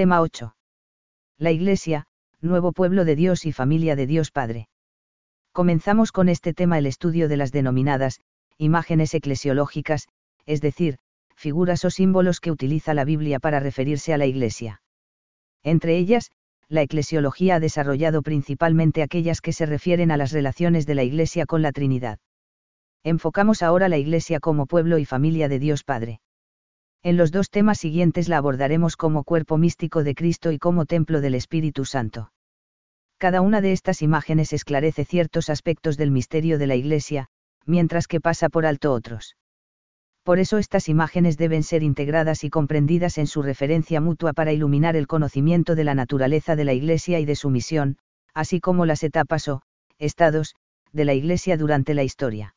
Tema 8. La Iglesia, nuevo pueblo de Dios y familia de Dios Padre. Comenzamos con este tema el estudio de las denominadas, imágenes eclesiológicas, es decir, figuras o símbolos que utiliza la Biblia para referirse a la Iglesia. Entre ellas, la eclesiología ha desarrollado principalmente aquellas que se refieren a las relaciones de la Iglesia con la Trinidad. Enfocamos ahora la Iglesia como pueblo y familia de Dios Padre. En los dos temas siguientes la abordaremos como cuerpo místico de Cristo y como templo del Espíritu Santo. Cada una de estas imágenes esclarece ciertos aspectos del misterio de la Iglesia, mientras que pasa por alto otros. Por eso estas imágenes deben ser integradas y comprendidas en su referencia mutua para iluminar el conocimiento de la naturaleza de la Iglesia y de su misión, así como las etapas o, estados, de la Iglesia durante la historia.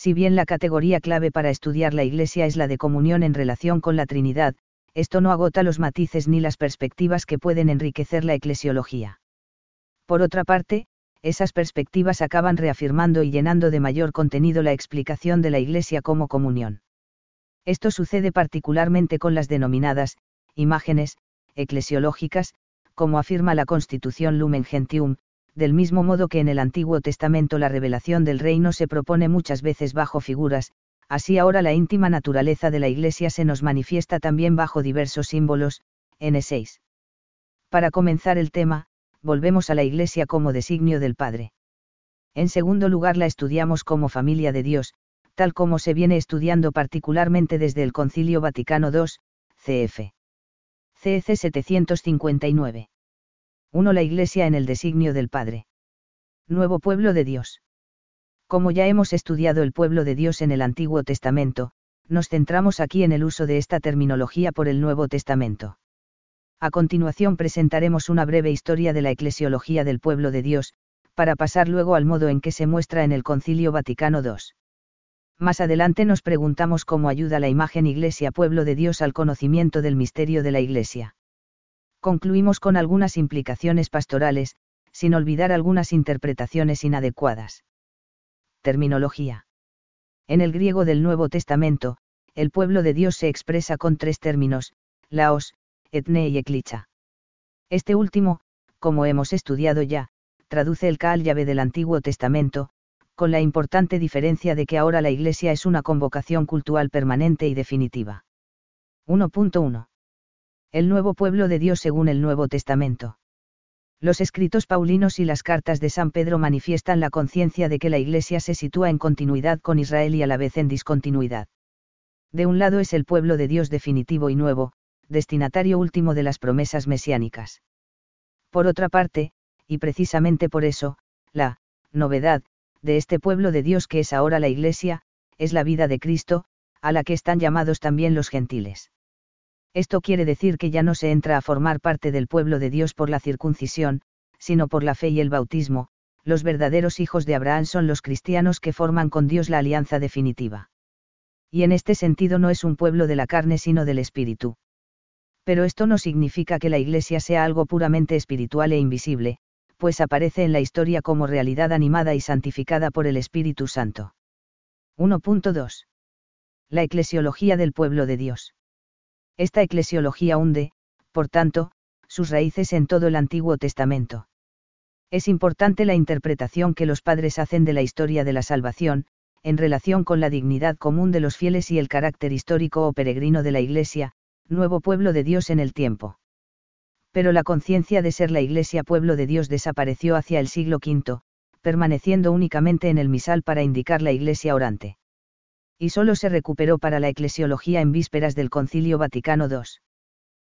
Si bien la categoría clave para estudiar la Iglesia es la de comunión en relación con la Trinidad, esto no agota los matices ni las perspectivas que pueden enriquecer la eclesiología. Por otra parte, esas perspectivas acaban reafirmando y llenando de mayor contenido la explicación de la Iglesia como comunión. Esto sucede particularmente con las denominadas, imágenes, eclesiológicas, como afirma la Constitución Lumen Gentium, del mismo modo que en el Antiguo Testamento la revelación del reino se propone muchas veces bajo figuras, así ahora la íntima naturaleza de la Iglesia se nos manifiesta también bajo diversos símbolos, N6. Para comenzar el tema, volvemos a la Iglesia como designio del Padre. En segundo lugar la estudiamos como familia de Dios, tal como se viene estudiando particularmente desde el Concilio Vaticano II, CF. CEC 759. 1. La Iglesia en el designio del Padre. Nuevo pueblo de Dios. Como ya hemos estudiado el pueblo de Dios en el Antiguo Testamento, nos centramos aquí en el uso de esta terminología por el Nuevo Testamento. A continuación presentaremos una breve historia de la eclesiología del pueblo de Dios, para pasar luego al modo en que se muestra en el Concilio Vaticano II. Más adelante nos preguntamos cómo ayuda la imagen Iglesia Pueblo de Dios al conocimiento del misterio de la Iglesia concluimos con algunas implicaciones pastorales, sin olvidar algunas interpretaciones inadecuadas. Terminología. En el griego del Nuevo Testamento, el pueblo de Dios se expresa con tres términos, laos, etne y eclicha. Este último, como hemos estudiado ya, traduce el Kaal llave del Antiguo Testamento, con la importante diferencia de que ahora la Iglesia es una convocación cultural permanente y definitiva. 1.1 el nuevo pueblo de Dios según el Nuevo Testamento. Los escritos paulinos y las cartas de San Pedro manifiestan la conciencia de que la Iglesia se sitúa en continuidad con Israel y a la vez en discontinuidad. De un lado es el pueblo de Dios definitivo y nuevo, destinatario último de las promesas mesiánicas. Por otra parte, y precisamente por eso, la novedad de este pueblo de Dios que es ahora la Iglesia, es la vida de Cristo, a la que están llamados también los gentiles. Esto quiere decir que ya no se entra a formar parte del pueblo de Dios por la circuncisión, sino por la fe y el bautismo, los verdaderos hijos de Abraham son los cristianos que forman con Dios la alianza definitiva. Y en este sentido no es un pueblo de la carne sino del espíritu. Pero esto no significa que la Iglesia sea algo puramente espiritual e invisible, pues aparece en la historia como realidad animada y santificada por el Espíritu Santo. 1.2. La eclesiología del pueblo de Dios. Esta eclesiología hunde, por tanto, sus raíces en todo el Antiguo Testamento. Es importante la interpretación que los padres hacen de la historia de la salvación, en relación con la dignidad común de los fieles y el carácter histórico o peregrino de la Iglesia, nuevo pueblo de Dios en el tiempo. Pero la conciencia de ser la Iglesia pueblo de Dios desapareció hacia el siglo V, permaneciendo únicamente en el misal para indicar la Iglesia orante y solo se recuperó para la eclesiología en vísperas del Concilio Vaticano II.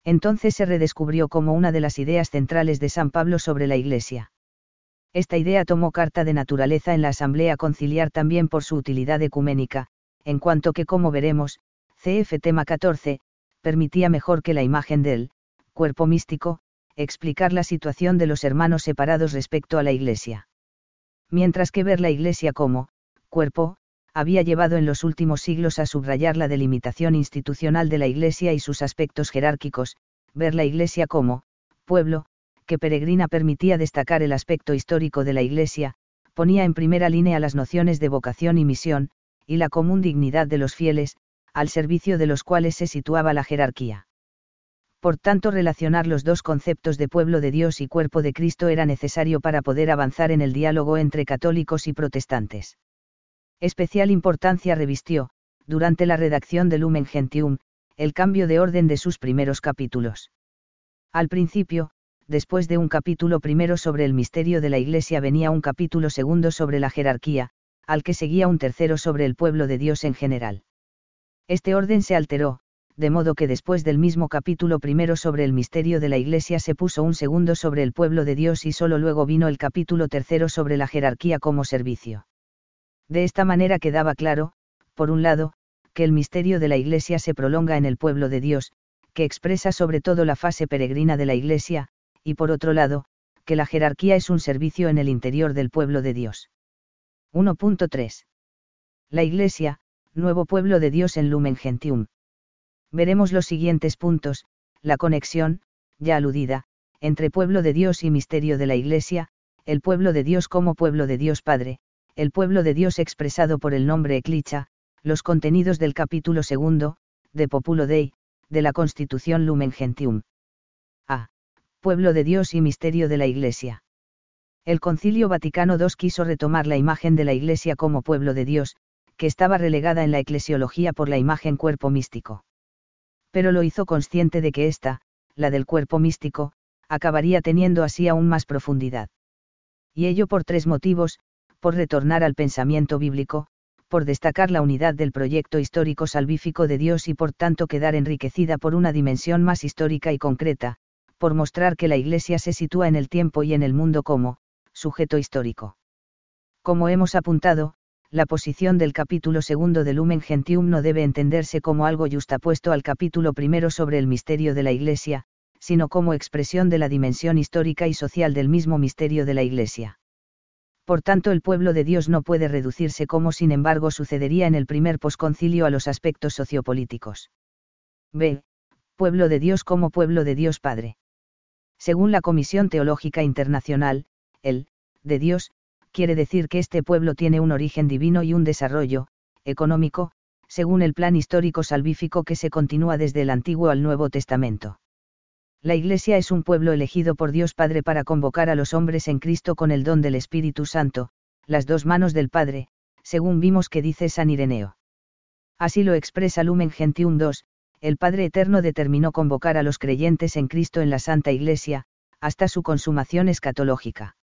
Entonces se redescubrió como una de las ideas centrales de San Pablo sobre la Iglesia. Esta idea tomó carta de naturaleza en la Asamblea Conciliar también por su utilidad ecuménica, en cuanto que, como veremos, CF tema 14, permitía mejor que la imagen del cuerpo místico, explicar la situación de los hermanos separados respecto a la Iglesia. Mientras que ver la Iglesia como cuerpo, había llevado en los últimos siglos a subrayar la delimitación institucional de la Iglesia y sus aspectos jerárquicos, ver la Iglesia como, pueblo, que peregrina permitía destacar el aspecto histórico de la Iglesia, ponía en primera línea las nociones de vocación y misión, y la común dignidad de los fieles, al servicio de los cuales se situaba la jerarquía. Por tanto, relacionar los dos conceptos de pueblo de Dios y cuerpo de Cristo era necesario para poder avanzar en el diálogo entre católicos y protestantes. Especial importancia revistió, durante la redacción del Lumen Gentium, el cambio de orden de sus primeros capítulos. Al principio, después de un capítulo primero sobre el misterio de la Iglesia venía un capítulo segundo sobre la jerarquía, al que seguía un tercero sobre el pueblo de Dios en general. Este orden se alteró, de modo que después del mismo capítulo primero sobre el misterio de la Iglesia se puso un segundo sobre el pueblo de Dios y solo luego vino el capítulo tercero sobre la jerarquía como servicio. De esta manera quedaba claro, por un lado, que el misterio de la Iglesia se prolonga en el pueblo de Dios, que expresa sobre todo la fase peregrina de la Iglesia, y por otro lado, que la jerarquía es un servicio en el interior del pueblo de Dios. 1.3. La Iglesia, nuevo pueblo de Dios en Lumen Gentium veremos los siguientes puntos, la conexión, ya aludida, entre pueblo de Dios y misterio de la Iglesia, el pueblo de Dios como pueblo de Dios Padre, el pueblo de Dios expresado por el nombre Eclicha, los contenidos del capítulo segundo, de Populo Dei, de la Constitución Lumen Gentium. A. Pueblo de Dios y misterio de la Iglesia. El Concilio Vaticano II quiso retomar la imagen de la Iglesia como pueblo de Dios, que estaba relegada en la eclesiología por la imagen cuerpo místico pero lo hizo consciente de que ésta, la del cuerpo místico, acabaría teniendo así aún más profundidad. Y ello por tres motivos, por retornar al pensamiento bíblico, por destacar la unidad del proyecto histórico salvífico de Dios y por tanto quedar enriquecida por una dimensión más histórica y concreta, por mostrar que la Iglesia se sitúa en el tiempo y en el mundo como, sujeto histórico. Como hemos apuntado, la posición del capítulo segundo de Lumen Gentium no debe entenderse como algo justapuesto al capítulo primero sobre el misterio de la Iglesia, sino como expresión de la dimensión histórica y social del mismo misterio de la Iglesia. Por tanto, el pueblo de Dios no puede reducirse como sin embargo sucedería en el primer posconcilio a los aspectos sociopolíticos. B. Pueblo de Dios como pueblo de Dios Padre. Según la Comisión Teológica Internacional, el, de Dios, quiere decir que este pueblo tiene un origen divino y un desarrollo, económico, según el plan histórico salvífico que se continúa desde el Antiguo al Nuevo Testamento. La Iglesia es un pueblo elegido por Dios Padre para convocar a los hombres en Cristo con el don del Espíritu Santo, las dos manos del Padre, según vimos que dice San Ireneo. Así lo expresa Lumen Gentium 2, el Padre Eterno determinó convocar a los creyentes en Cristo en la Santa Iglesia, hasta su consumación escatológica.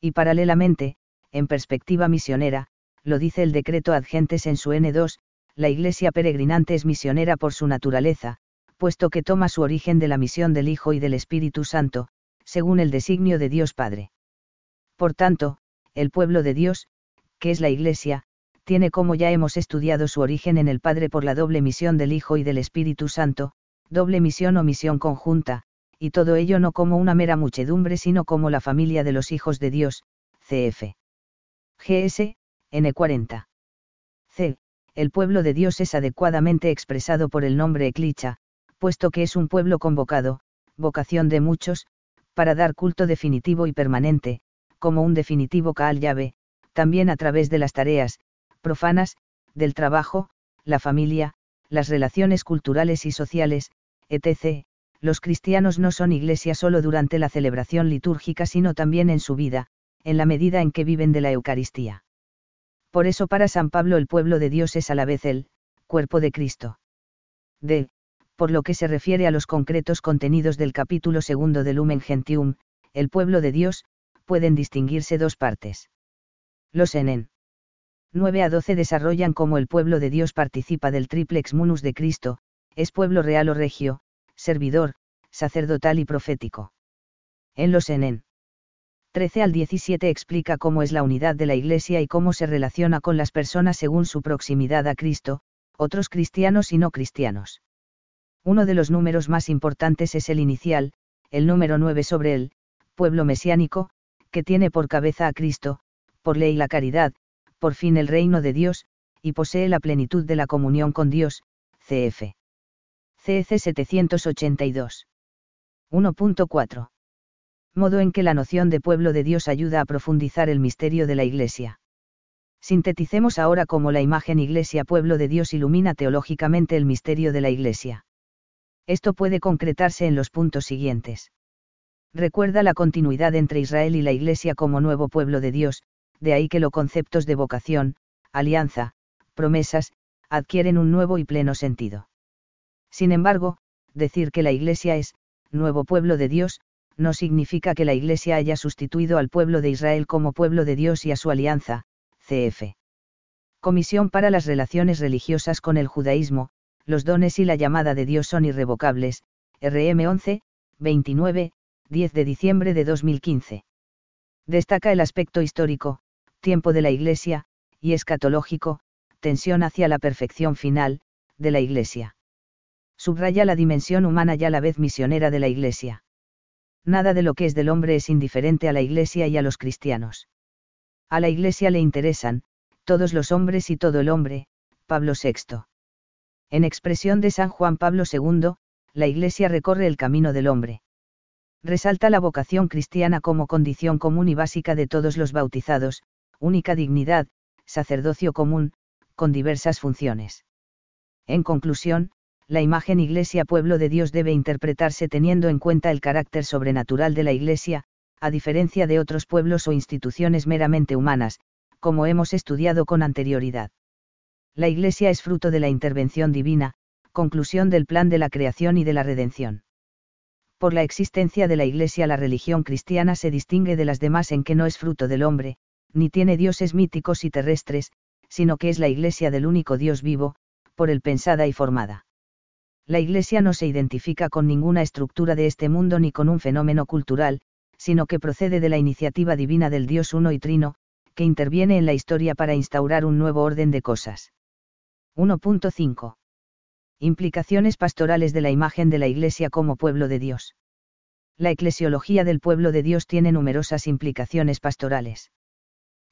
Y paralelamente, en perspectiva misionera, lo dice el decreto Adgentes en su N2, la Iglesia peregrinante es misionera por su naturaleza, puesto que toma su origen de la misión del Hijo y del Espíritu Santo, según el designio de Dios Padre. Por tanto, el pueblo de Dios, que es la Iglesia, tiene como ya hemos estudiado su origen en el Padre por la doble misión del Hijo y del Espíritu Santo, doble misión o misión conjunta, y todo ello no como una mera muchedumbre sino como la familia de los hijos de Dios, cf. GS, N40. C. El pueblo de Dios es adecuadamente expresado por el nombre Eclicha, puesto que es un pueblo convocado, vocación de muchos, para dar culto definitivo y permanente, como un definitivo Kaal llave, también a través de las tareas, profanas, del trabajo, la familia, las relaciones culturales y sociales, etc., los cristianos no son iglesia solo durante la celebración litúrgica sino también en su vida, en la medida en que viven de la Eucaristía. Por eso para San Pablo el pueblo de Dios es a la vez el cuerpo de Cristo. D. Por lo que se refiere a los concretos contenidos del capítulo segundo de Lumen Gentium, el pueblo de Dios, pueden distinguirse dos partes. Los enen 9 a 12 desarrollan cómo el pueblo de Dios participa del triplex munus de Cristo, es pueblo real o regio, servidor, sacerdotal y profético. En los Enen 13 al 17 explica cómo es la unidad de la Iglesia y cómo se relaciona con las personas según su proximidad a Cristo, otros cristianos y no cristianos. Uno de los números más importantes es el inicial, el número 9 sobre el pueblo mesiánico, que tiene por cabeza a Cristo, por ley la caridad, por fin el reino de Dios, y posee la plenitud de la comunión con Dios, cf. CEC 782. 1.4. Modo en que la noción de pueblo de Dios ayuda a profundizar el misterio de la Iglesia. Sinteticemos ahora cómo la imagen Iglesia pueblo de Dios ilumina teológicamente el misterio de la Iglesia. Esto puede concretarse en los puntos siguientes. Recuerda la continuidad entre Israel y la Iglesia como nuevo pueblo de Dios, de ahí que los conceptos de vocación, alianza, promesas, adquieren un nuevo y pleno sentido. Sin embargo, decir que la Iglesia es, nuevo pueblo de Dios, no significa que la Iglesia haya sustituido al pueblo de Israel como pueblo de Dios y a su alianza, cf. Comisión para las Relaciones Religiosas con el Judaísmo, los dones y la llamada de Dios son irrevocables, RM 11, 29, 10 de diciembre de 2015. Destaca el aspecto histórico, tiempo de la Iglesia, y escatológico, tensión hacia la perfección final, de la Iglesia. Subraya la dimensión humana y a la vez misionera de la Iglesia. Nada de lo que es del hombre es indiferente a la Iglesia y a los cristianos. A la Iglesia le interesan, todos los hombres y todo el hombre, Pablo VI. En expresión de San Juan Pablo II, la Iglesia recorre el camino del hombre. Resalta la vocación cristiana como condición común y básica de todos los bautizados, única dignidad, sacerdocio común, con diversas funciones. En conclusión, la imagen Iglesia Pueblo de Dios debe interpretarse teniendo en cuenta el carácter sobrenatural de la Iglesia, a diferencia de otros pueblos o instituciones meramente humanas, como hemos estudiado con anterioridad. La Iglesia es fruto de la intervención divina, conclusión del plan de la creación y de la redención. Por la existencia de la Iglesia la religión cristiana se distingue de las demás en que no es fruto del hombre, ni tiene dioses míticos y terrestres, sino que es la Iglesia del único Dios vivo, por él pensada y formada. La Iglesia no se identifica con ninguna estructura de este mundo ni con un fenómeno cultural, sino que procede de la iniciativa divina del Dios uno y trino, que interviene en la historia para instaurar un nuevo orden de cosas. 1.5. Implicaciones pastorales de la imagen de la Iglesia como pueblo de Dios. La eclesiología del pueblo de Dios tiene numerosas implicaciones pastorales.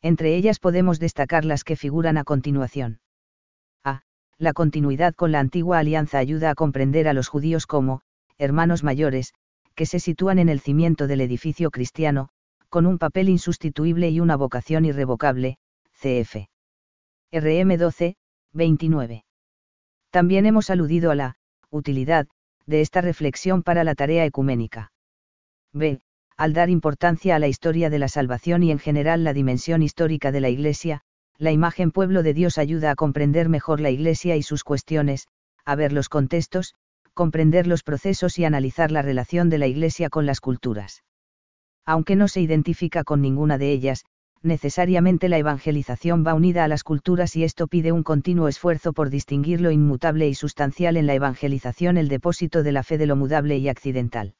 Entre ellas podemos destacar las que figuran a continuación. A. La continuidad con la antigua alianza ayuda a comprender a los judíos como, hermanos mayores, que se sitúan en el cimiento del edificio cristiano, con un papel insustituible y una vocación irrevocable, cf. RM 12, 29. También hemos aludido a la utilidad de esta reflexión para la tarea ecuménica. B al dar importancia a la historia de la salvación y en general la dimensión histórica de la Iglesia, la imagen pueblo de Dios ayuda a comprender mejor la Iglesia y sus cuestiones, a ver los contextos, comprender los procesos y analizar la relación de la Iglesia con las culturas. Aunque no se identifica con ninguna de ellas, necesariamente la evangelización va unida a las culturas y esto pide un continuo esfuerzo por distinguir lo inmutable y sustancial en la evangelización, el depósito de la fe de lo mudable y accidental.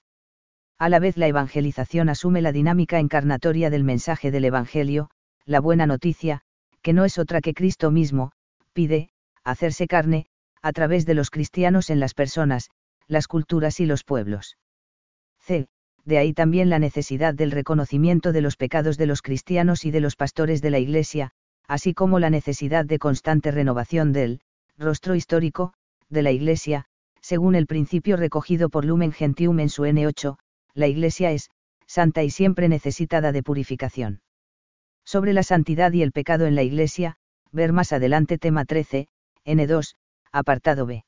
A la vez la evangelización asume la dinámica encarnatoria del mensaje del Evangelio, la buena noticia, que no es otra que Cristo mismo, pide, hacerse carne, a través de los cristianos en las personas, las culturas y los pueblos. C. De ahí también la necesidad del reconocimiento de los pecados de los cristianos y de los pastores de la Iglesia, así como la necesidad de constante renovación del rostro histórico de la Iglesia, según el principio recogido por Lumen Gentium en su N8, la Iglesia es, santa y siempre necesitada de purificación. Sobre la santidad y el pecado en la Iglesia, ver más adelante tema 13, N2, apartado B.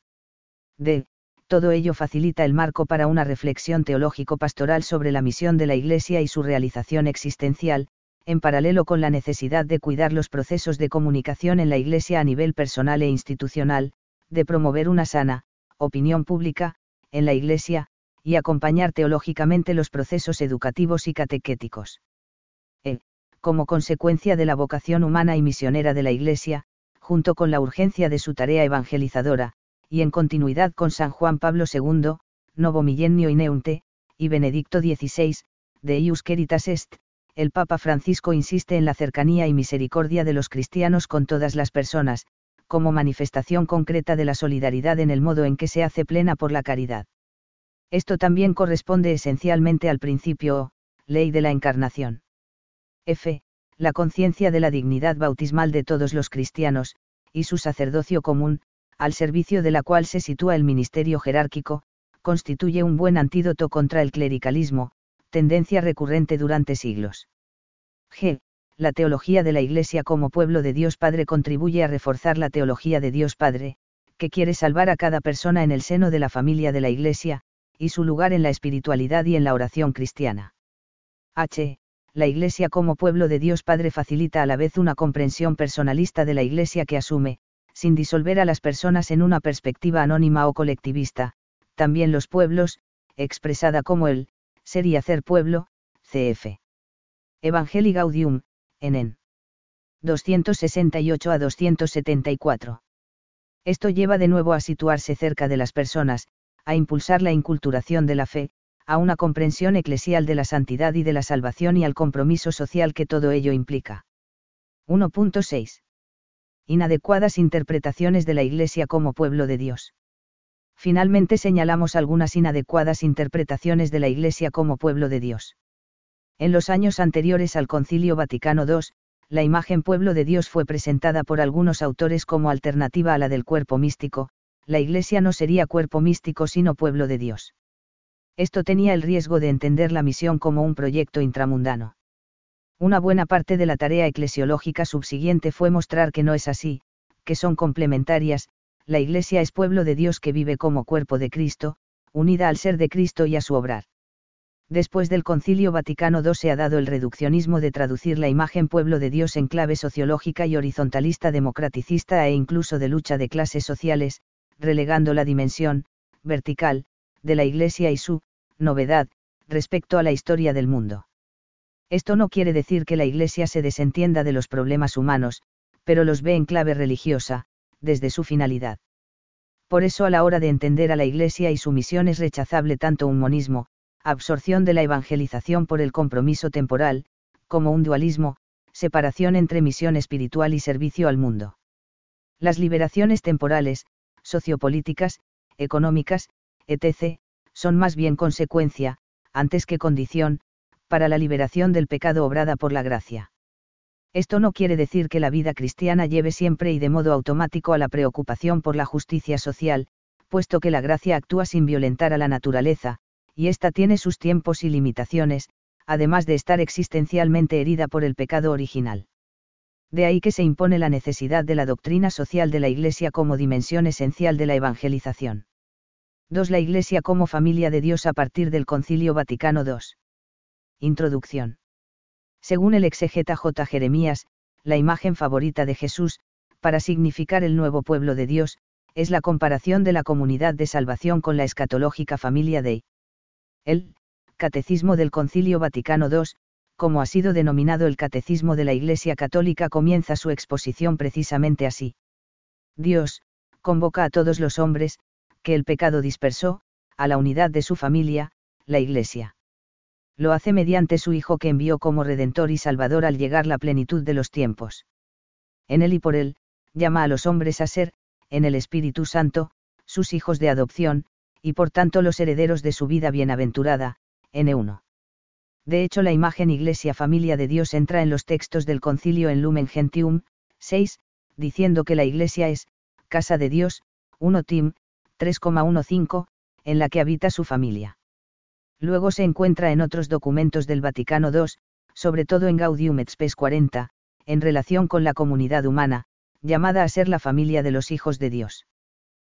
D. Todo ello facilita el marco para una reflexión teológico-pastoral sobre la misión de la Iglesia y su realización existencial, en paralelo con la necesidad de cuidar los procesos de comunicación en la Iglesia a nivel personal e institucional, de promover una sana, opinión pública, en la Iglesia, y acompañar teológicamente los procesos educativos y catequéticos. E, como consecuencia de la vocación humana y misionera de la Iglesia, junto con la urgencia de su tarea evangelizadora, y en continuidad con San Juan Pablo II, Novo Millennio y Neunte, y Benedicto XVI, de Ius Caritas Est, el Papa Francisco insiste en la cercanía y misericordia de los cristianos con todas las personas, como manifestación concreta de la solidaridad en el modo en que se hace plena por la caridad. Esto también corresponde esencialmente al principio o, ley de la encarnación. F. La conciencia de la dignidad bautismal de todos los cristianos, y su sacerdocio común, al servicio de la cual se sitúa el ministerio jerárquico, constituye un buen antídoto contra el clericalismo, tendencia recurrente durante siglos. G. La teología de la Iglesia como pueblo de Dios Padre contribuye a reforzar la teología de Dios Padre, que quiere salvar a cada persona en el seno de la familia de la Iglesia, y su lugar en la espiritualidad y en la oración cristiana. H. La Iglesia como pueblo de Dios Padre facilita a la vez una comprensión personalista de la Iglesia que asume, sin disolver a las personas en una perspectiva anónima o colectivista, también los pueblos, expresada como el, ser y hacer pueblo, cf. Evangelii Gaudium, en 268 a 274. Esto lleva de nuevo a situarse cerca de las personas, a impulsar la inculturación de la fe, a una comprensión eclesial de la santidad y de la salvación y al compromiso social que todo ello implica. 1.6. Inadecuadas interpretaciones de la Iglesia como pueblo de Dios. Finalmente señalamos algunas inadecuadas interpretaciones de la Iglesia como pueblo de Dios. En los años anteriores al Concilio Vaticano II, la imagen pueblo de Dios fue presentada por algunos autores como alternativa a la del cuerpo místico, la Iglesia no sería cuerpo místico sino pueblo de Dios. Esto tenía el riesgo de entender la misión como un proyecto intramundano. Una buena parte de la tarea eclesiológica subsiguiente fue mostrar que no es así, que son complementarias, la Iglesia es pueblo de Dios que vive como cuerpo de Cristo, unida al ser de Cristo y a su obrar. Después del Concilio Vaticano II se ha dado el reduccionismo de traducir la imagen pueblo de Dios en clave sociológica y horizontalista democraticista e incluso de lucha de clases sociales, relegando la dimensión, vertical, de la Iglesia y su, novedad, respecto a la historia del mundo. Esto no quiere decir que la Iglesia se desentienda de los problemas humanos, pero los ve en clave religiosa, desde su finalidad. Por eso a la hora de entender a la Iglesia y su misión es rechazable tanto un monismo, absorción de la evangelización por el compromiso temporal, como un dualismo, separación entre misión espiritual y servicio al mundo. Las liberaciones temporales, sociopolíticas, económicas, etc., son más bien consecuencia, antes que condición, para la liberación del pecado obrada por la gracia. Esto no quiere decir que la vida cristiana lleve siempre y de modo automático a la preocupación por la justicia social, puesto que la gracia actúa sin violentar a la naturaleza, y ésta tiene sus tiempos y limitaciones, además de estar existencialmente herida por el pecado original. De ahí que se impone la necesidad de la doctrina social de la Iglesia como dimensión esencial de la evangelización. 2. La Iglesia como familia de Dios a partir del Concilio Vaticano II. Introducción. Según el exegeta J. Jeremías, la imagen favorita de Jesús, para significar el nuevo pueblo de Dios, es la comparación de la comunidad de salvación con la escatológica familia de el Catecismo del Concilio Vaticano II, como ha sido denominado el Catecismo de la Iglesia Católica, comienza su exposición precisamente así. Dios, convoca a todos los hombres, que el pecado dispersó, a la unidad de su familia, la Iglesia. Lo hace mediante su Hijo que envió como Redentor y Salvador al llegar la plenitud de los tiempos. En él y por él, llama a los hombres a ser, en el Espíritu Santo, sus hijos de adopción, y por tanto los herederos de su vida bienaventurada, N1. De hecho la imagen Iglesia Familia de Dios entra en los textos del concilio en Lumen Gentium, 6, diciendo que la Iglesia es, casa de Dios, 1 Tim, 3,15, en la que habita su familia. Luego se encuentra en otros documentos del Vaticano II, sobre todo en Gaudium et Spes 40, en relación con la comunidad humana, llamada a ser la familia de los hijos de Dios.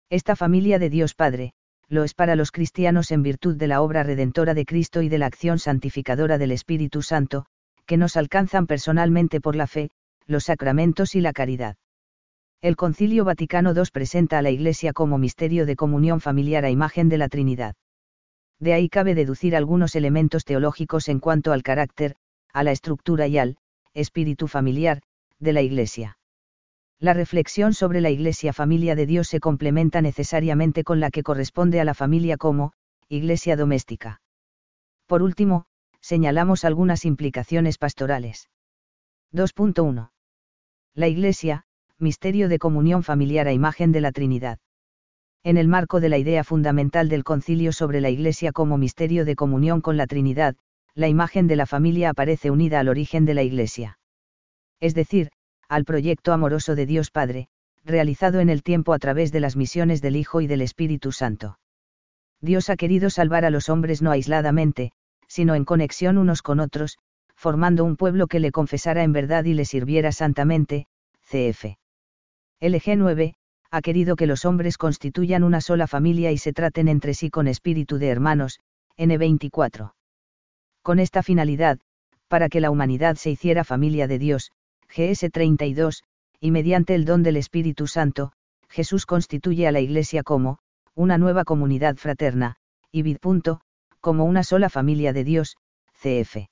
Esta familia de Dios Padre, lo es para los cristianos en virtud de la obra redentora de Cristo y de la acción santificadora del Espíritu Santo, que nos alcanzan personalmente por la fe, los sacramentos y la caridad. El Concilio Vaticano II presenta a la Iglesia como misterio de comunión familiar a imagen de la Trinidad. De ahí cabe deducir algunos elementos teológicos en cuanto al carácter, a la estructura y al espíritu familiar de la Iglesia. La reflexión sobre la Iglesia familia de Dios se complementa necesariamente con la que corresponde a la familia como, Iglesia doméstica. Por último, señalamos algunas implicaciones pastorales. 2.1. La Iglesia, misterio de comunión familiar a imagen de la Trinidad. En el marco de la idea fundamental del concilio sobre la Iglesia como misterio de comunión con la Trinidad, la imagen de la familia aparece unida al origen de la Iglesia. Es decir, al proyecto amoroso de Dios Padre, realizado en el tiempo a través de las misiones del Hijo y del Espíritu Santo. Dios ha querido salvar a los hombres no aisladamente, sino en conexión unos con otros, formando un pueblo que le confesara en verdad y le sirviera santamente, cf. LG 9, ha querido que los hombres constituyan una sola familia y se traten entre sí con espíritu de hermanos, N24. Con esta finalidad, para que la humanidad se hiciera familia de Dios, GS 32, y mediante el don del Espíritu Santo, Jesús constituye a la Iglesia como, una nueva comunidad fraterna, y vid. como una sola familia de Dios, CF.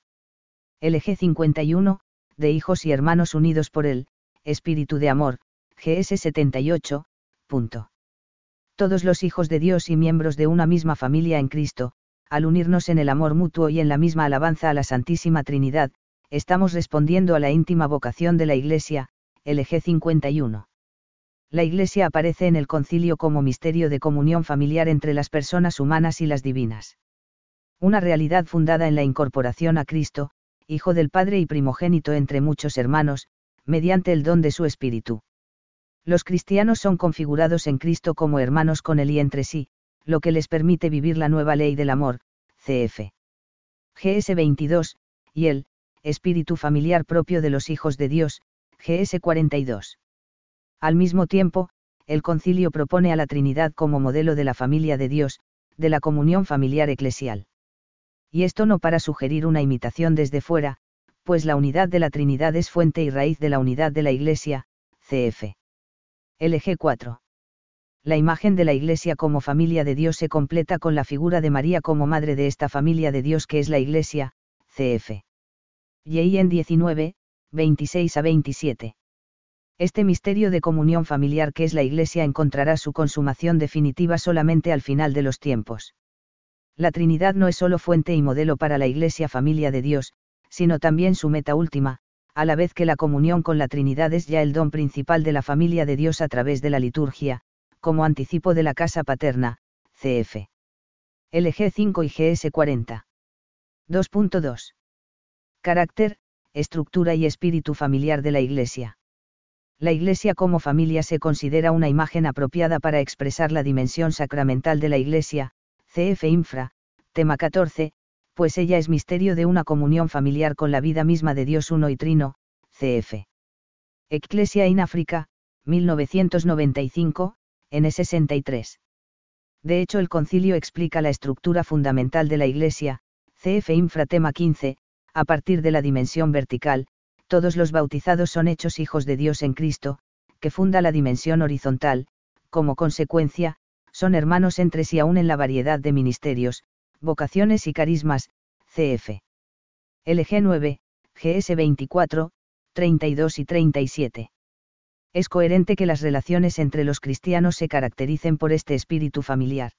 LG 51, de hijos y hermanos unidos por el, Espíritu de Amor, GS 78, Todos los hijos de Dios y miembros de una misma familia en Cristo, al unirnos en el amor mutuo y en la misma alabanza a la Santísima Trinidad, estamos respondiendo a la íntima vocación de la Iglesia, LG 51. La Iglesia aparece en el concilio como misterio de comunión familiar entre las personas humanas y las divinas. Una realidad fundada en la incorporación a Cristo, Hijo del Padre y primogénito entre muchos hermanos, mediante el don de su Espíritu. Los cristianos son configurados en Cristo como hermanos con él y entre sí, lo que les permite vivir la nueva ley del amor, cf. GS 22, y el, espíritu familiar propio de los hijos de Dios, GS 42. Al mismo tiempo, el concilio propone a la Trinidad como modelo de la familia de Dios, de la comunión familiar eclesial. Y esto no para sugerir una imitación desde fuera, pues la unidad de la Trinidad es fuente y raíz de la unidad de la Iglesia, cf. LG 4 la imagen de la Iglesia como familia de Dios se completa con la figura de María como madre de esta familia de Dios que es la Iglesia, cf. Y en 19, 26 a 27. Este misterio de comunión familiar que es la Iglesia encontrará su consumación definitiva solamente al final de los tiempos. La Trinidad no es solo fuente y modelo para la Iglesia familia de Dios, sino también su meta última, a la vez que la comunión con la Trinidad es ya el don principal de la familia de Dios a través de la liturgia, como anticipo de la casa paterna, CF. LG 5 y GS 40. 2.2. Carácter, estructura y espíritu familiar de la Iglesia. La Iglesia como familia se considera una imagen apropiada para expresar la dimensión sacramental de la Iglesia, CF Infra, tema 14, pues ella es misterio de una comunión familiar con la vida misma de Dios uno y trino, CF. Ecclesia in Africa, 1995, N63. De hecho, el concilio explica la estructura fundamental de la Iglesia, CF Infratema 15, a partir de la dimensión vertical, todos los bautizados son hechos hijos de Dios en Cristo, que funda la dimensión horizontal, como consecuencia, son hermanos entre sí aún en la variedad de ministerios, vocaciones y carismas, CF. LG 9, GS 24, 32 y 37 es coherente que las relaciones entre los cristianos se caractericen por este espíritu familiar.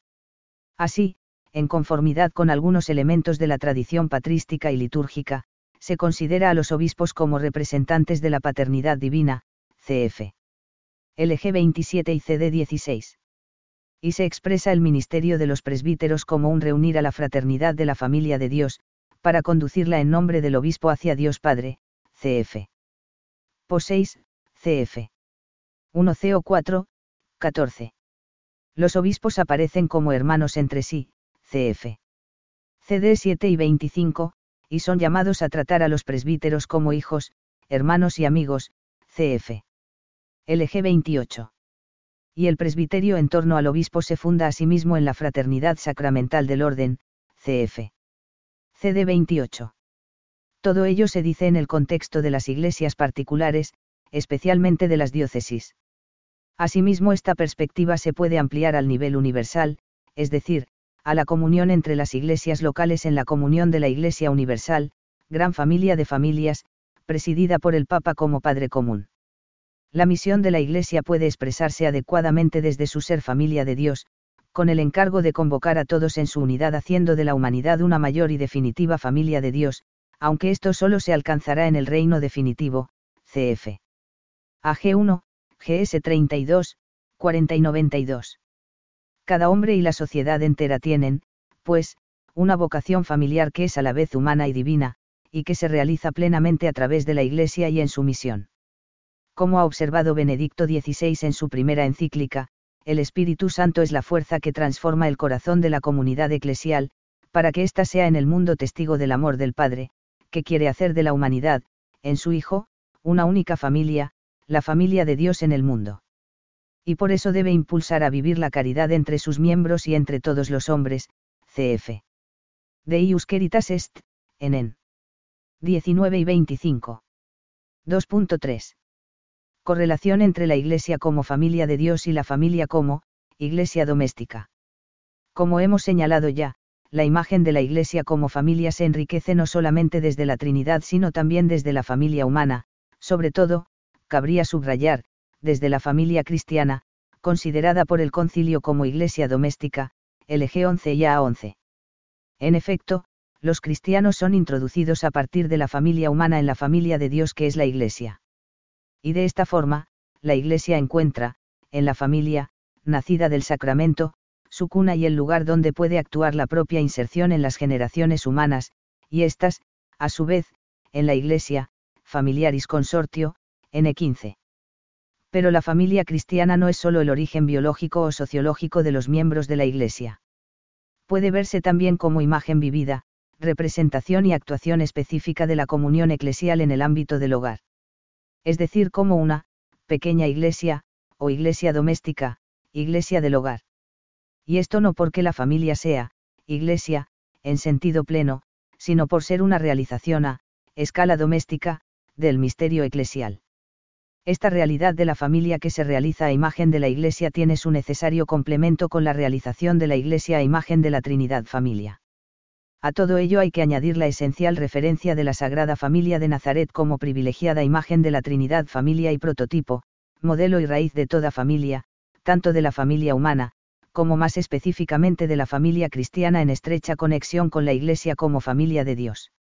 Así, en conformidad con algunos elementos de la tradición patrística y litúrgica, se considera a los obispos como representantes de la paternidad divina, cf. LG 27 y CD 16. Y se expresa el ministerio de los presbíteros como un reunir a la fraternidad de la familia de Dios, para conducirla en nombre del obispo hacia Dios Padre, cf. PO 6, cf. 1 CO 4, 14. Los obispos aparecen como hermanos entre sí, cf. CD 7 y 25, y son llamados a tratar a los presbíteros como hijos, hermanos y amigos, cf. LG 28. Y el presbiterio en torno al obispo se funda a sí en la fraternidad sacramental del orden, cf. CD 28. Todo ello se dice en el contexto de las iglesias particulares, especialmente de las diócesis. Asimismo, esta perspectiva se puede ampliar al nivel universal, es decir, a la comunión entre las iglesias locales en la comunión de la Iglesia Universal, gran familia de familias, presidida por el Papa como Padre común. La misión de la Iglesia puede expresarse adecuadamente desde su ser familia de Dios, con el encargo de convocar a todos en su unidad haciendo de la humanidad una mayor y definitiva familia de Dios, aunque esto solo se alcanzará en el reino definitivo, cf. AG 1, GS 32, 40 y 92. Cada hombre y la sociedad entera tienen, pues, una vocación familiar que es a la vez humana y divina, y que se realiza plenamente a través de la Iglesia y en su misión. Como ha observado Benedicto XVI en su primera encíclica, el Espíritu Santo es la fuerza que transforma el corazón de la comunidad eclesial, para que ésta sea en el mundo testigo del amor del Padre, que quiere hacer de la humanidad, en su Hijo, una única familia, la familia de Dios en el mundo. Y por eso debe impulsar a vivir la caridad entre sus miembros y entre todos los hombres, cf. Deius Caritas Est, en 19 y 25. 2.3. Correlación entre la Iglesia como familia de Dios y la familia como, Iglesia doméstica. Como hemos señalado ya, la imagen de la Iglesia como familia se enriquece no solamente desde la Trinidad sino también desde la familia humana, sobre todo, cabría subrayar, desde la familia cristiana, considerada por el concilio como Iglesia doméstica, LG 11 y A 11. En efecto, los cristianos son introducidos a partir de la familia humana en la familia de Dios que es la Iglesia. Y de esta forma, la Iglesia encuentra, en la familia, nacida del sacramento, su cuna y el lugar donde puede actuar la propia inserción en las generaciones humanas, y éstas, a su vez, en la Iglesia, familiaris consortio, N15. Pero la familia cristiana no es solo el origen biológico o sociológico de los miembros de la Iglesia. Puede verse también como imagen vivida, representación y actuación específica de la comunión eclesial en el ámbito del hogar. Es decir, como una, pequeña iglesia, o iglesia doméstica, iglesia del hogar. Y esto no porque la familia sea, iglesia, en sentido pleno, sino por ser una realización a, escala doméstica, del misterio eclesial. Esta realidad de la familia que se realiza a imagen de la Iglesia tiene su necesario complemento con la realización de la Iglesia a imagen de la Trinidad familia. A todo ello hay que añadir la esencial referencia de la Sagrada Familia de Nazaret como privilegiada imagen de la Trinidad familia y prototipo, modelo y raíz de toda familia, tanto de la familia humana, como más específicamente de la familia cristiana en estrecha conexión con la Iglesia como familia de Dios.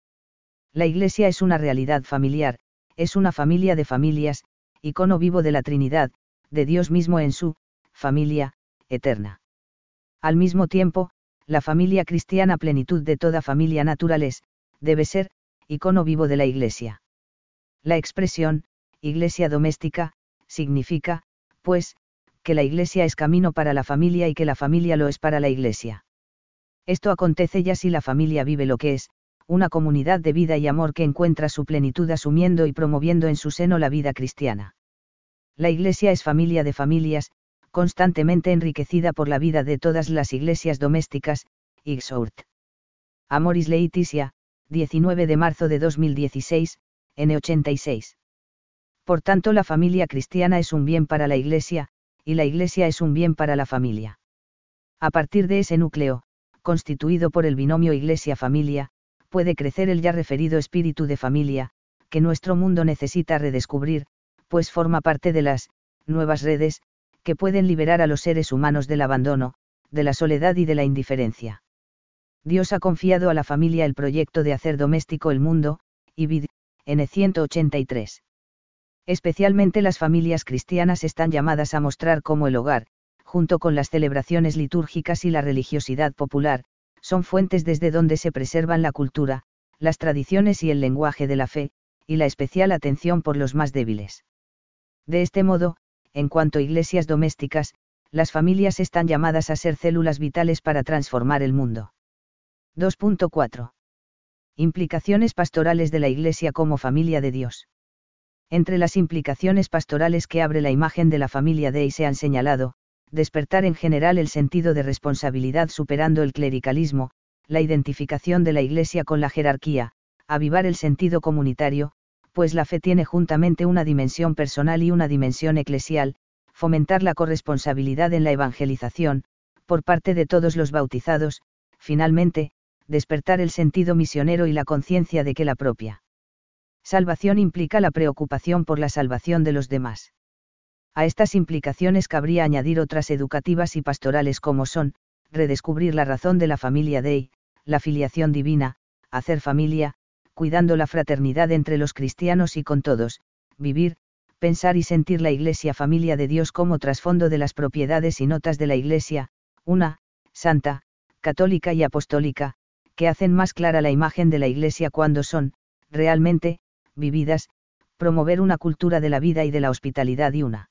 La Iglesia es una realidad familiar, es una familia de familias, icono vivo de la Trinidad, de Dios mismo en su, familia, eterna. Al mismo tiempo, la familia cristiana plenitud de toda familia natural es, debe ser, icono vivo de la Iglesia. La expresión, Iglesia doméstica, significa, pues, que la Iglesia es camino para la familia y que la familia lo es para la Iglesia. Esto acontece ya si la familia vive lo que es, una comunidad de vida y amor que encuentra su plenitud asumiendo y promoviendo en su seno la vida cristiana. La Iglesia es familia de familias, constantemente enriquecida por la vida de todas las iglesias domésticas, Ixourt. Amoris Laetitia, 19 de marzo de 2016, N86. Por tanto, la familia cristiana es un bien para la Iglesia, y la Iglesia es un bien para la familia. A partir de ese núcleo, constituido por el binomio Iglesia-familia, puede crecer el ya referido espíritu de familia, que nuestro mundo necesita redescubrir, pues forma parte de las nuevas redes, que pueden liberar a los seres humanos del abandono, de la soledad y de la indiferencia. Dios ha confiado a la familia el proyecto de hacer doméstico el mundo, y vid, N 183. Especialmente las familias cristianas están llamadas a mostrar cómo el hogar, junto con las celebraciones litúrgicas y la religiosidad popular, son fuentes desde donde se preservan la cultura, las tradiciones y el lenguaje de la fe, y la especial atención por los más débiles. De este modo, en cuanto a iglesias domésticas, las familias están llamadas a ser células vitales para transformar el mundo. 2.4. Implicaciones pastorales de la Iglesia como familia de Dios. Entre las implicaciones pastorales que abre la imagen de la familia de y se han señalado, despertar en general el sentido de responsabilidad superando el clericalismo, la identificación de la Iglesia con la jerarquía, avivar el sentido comunitario, pues la fe tiene juntamente una dimensión personal y una dimensión eclesial, fomentar la corresponsabilidad en la evangelización, por parte de todos los bautizados, finalmente, despertar el sentido misionero y la conciencia de que la propia salvación implica la preocupación por la salvación de los demás. A estas implicaciones cabría añadir otras educativas y pastorales como son, redescubrir la razón de la familia Dei, la filiación divina, hacer familia, cuidando la fraternidad entre los cristianos y con todos, vivir, pensar y sentir la Iglesia familia de Dios como trasfondo de las propiedades y notas de la Iglesia, una, santa, católica y apostólica, que hacen más clara la imagen de la Iglesia cuando son, realmente, vividas, promover una cultura de la vida y de la hospitalidad y una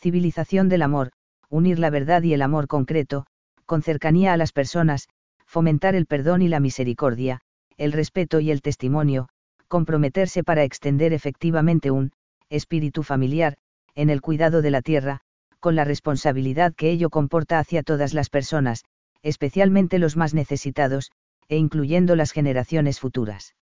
civilización del amor, unir la verdad y el amor concreto, con cercanía a las personas, fomentar el perdón y la misericordia, el respeto y el testimonio, comprometerse para extender efectivamente un espíritu familiar, en el cuidado de la tierra, con la responsabilidad que ello comporta hacia todas las personas, especialmente los más necesitados, e incluyendo las generaciones futuras.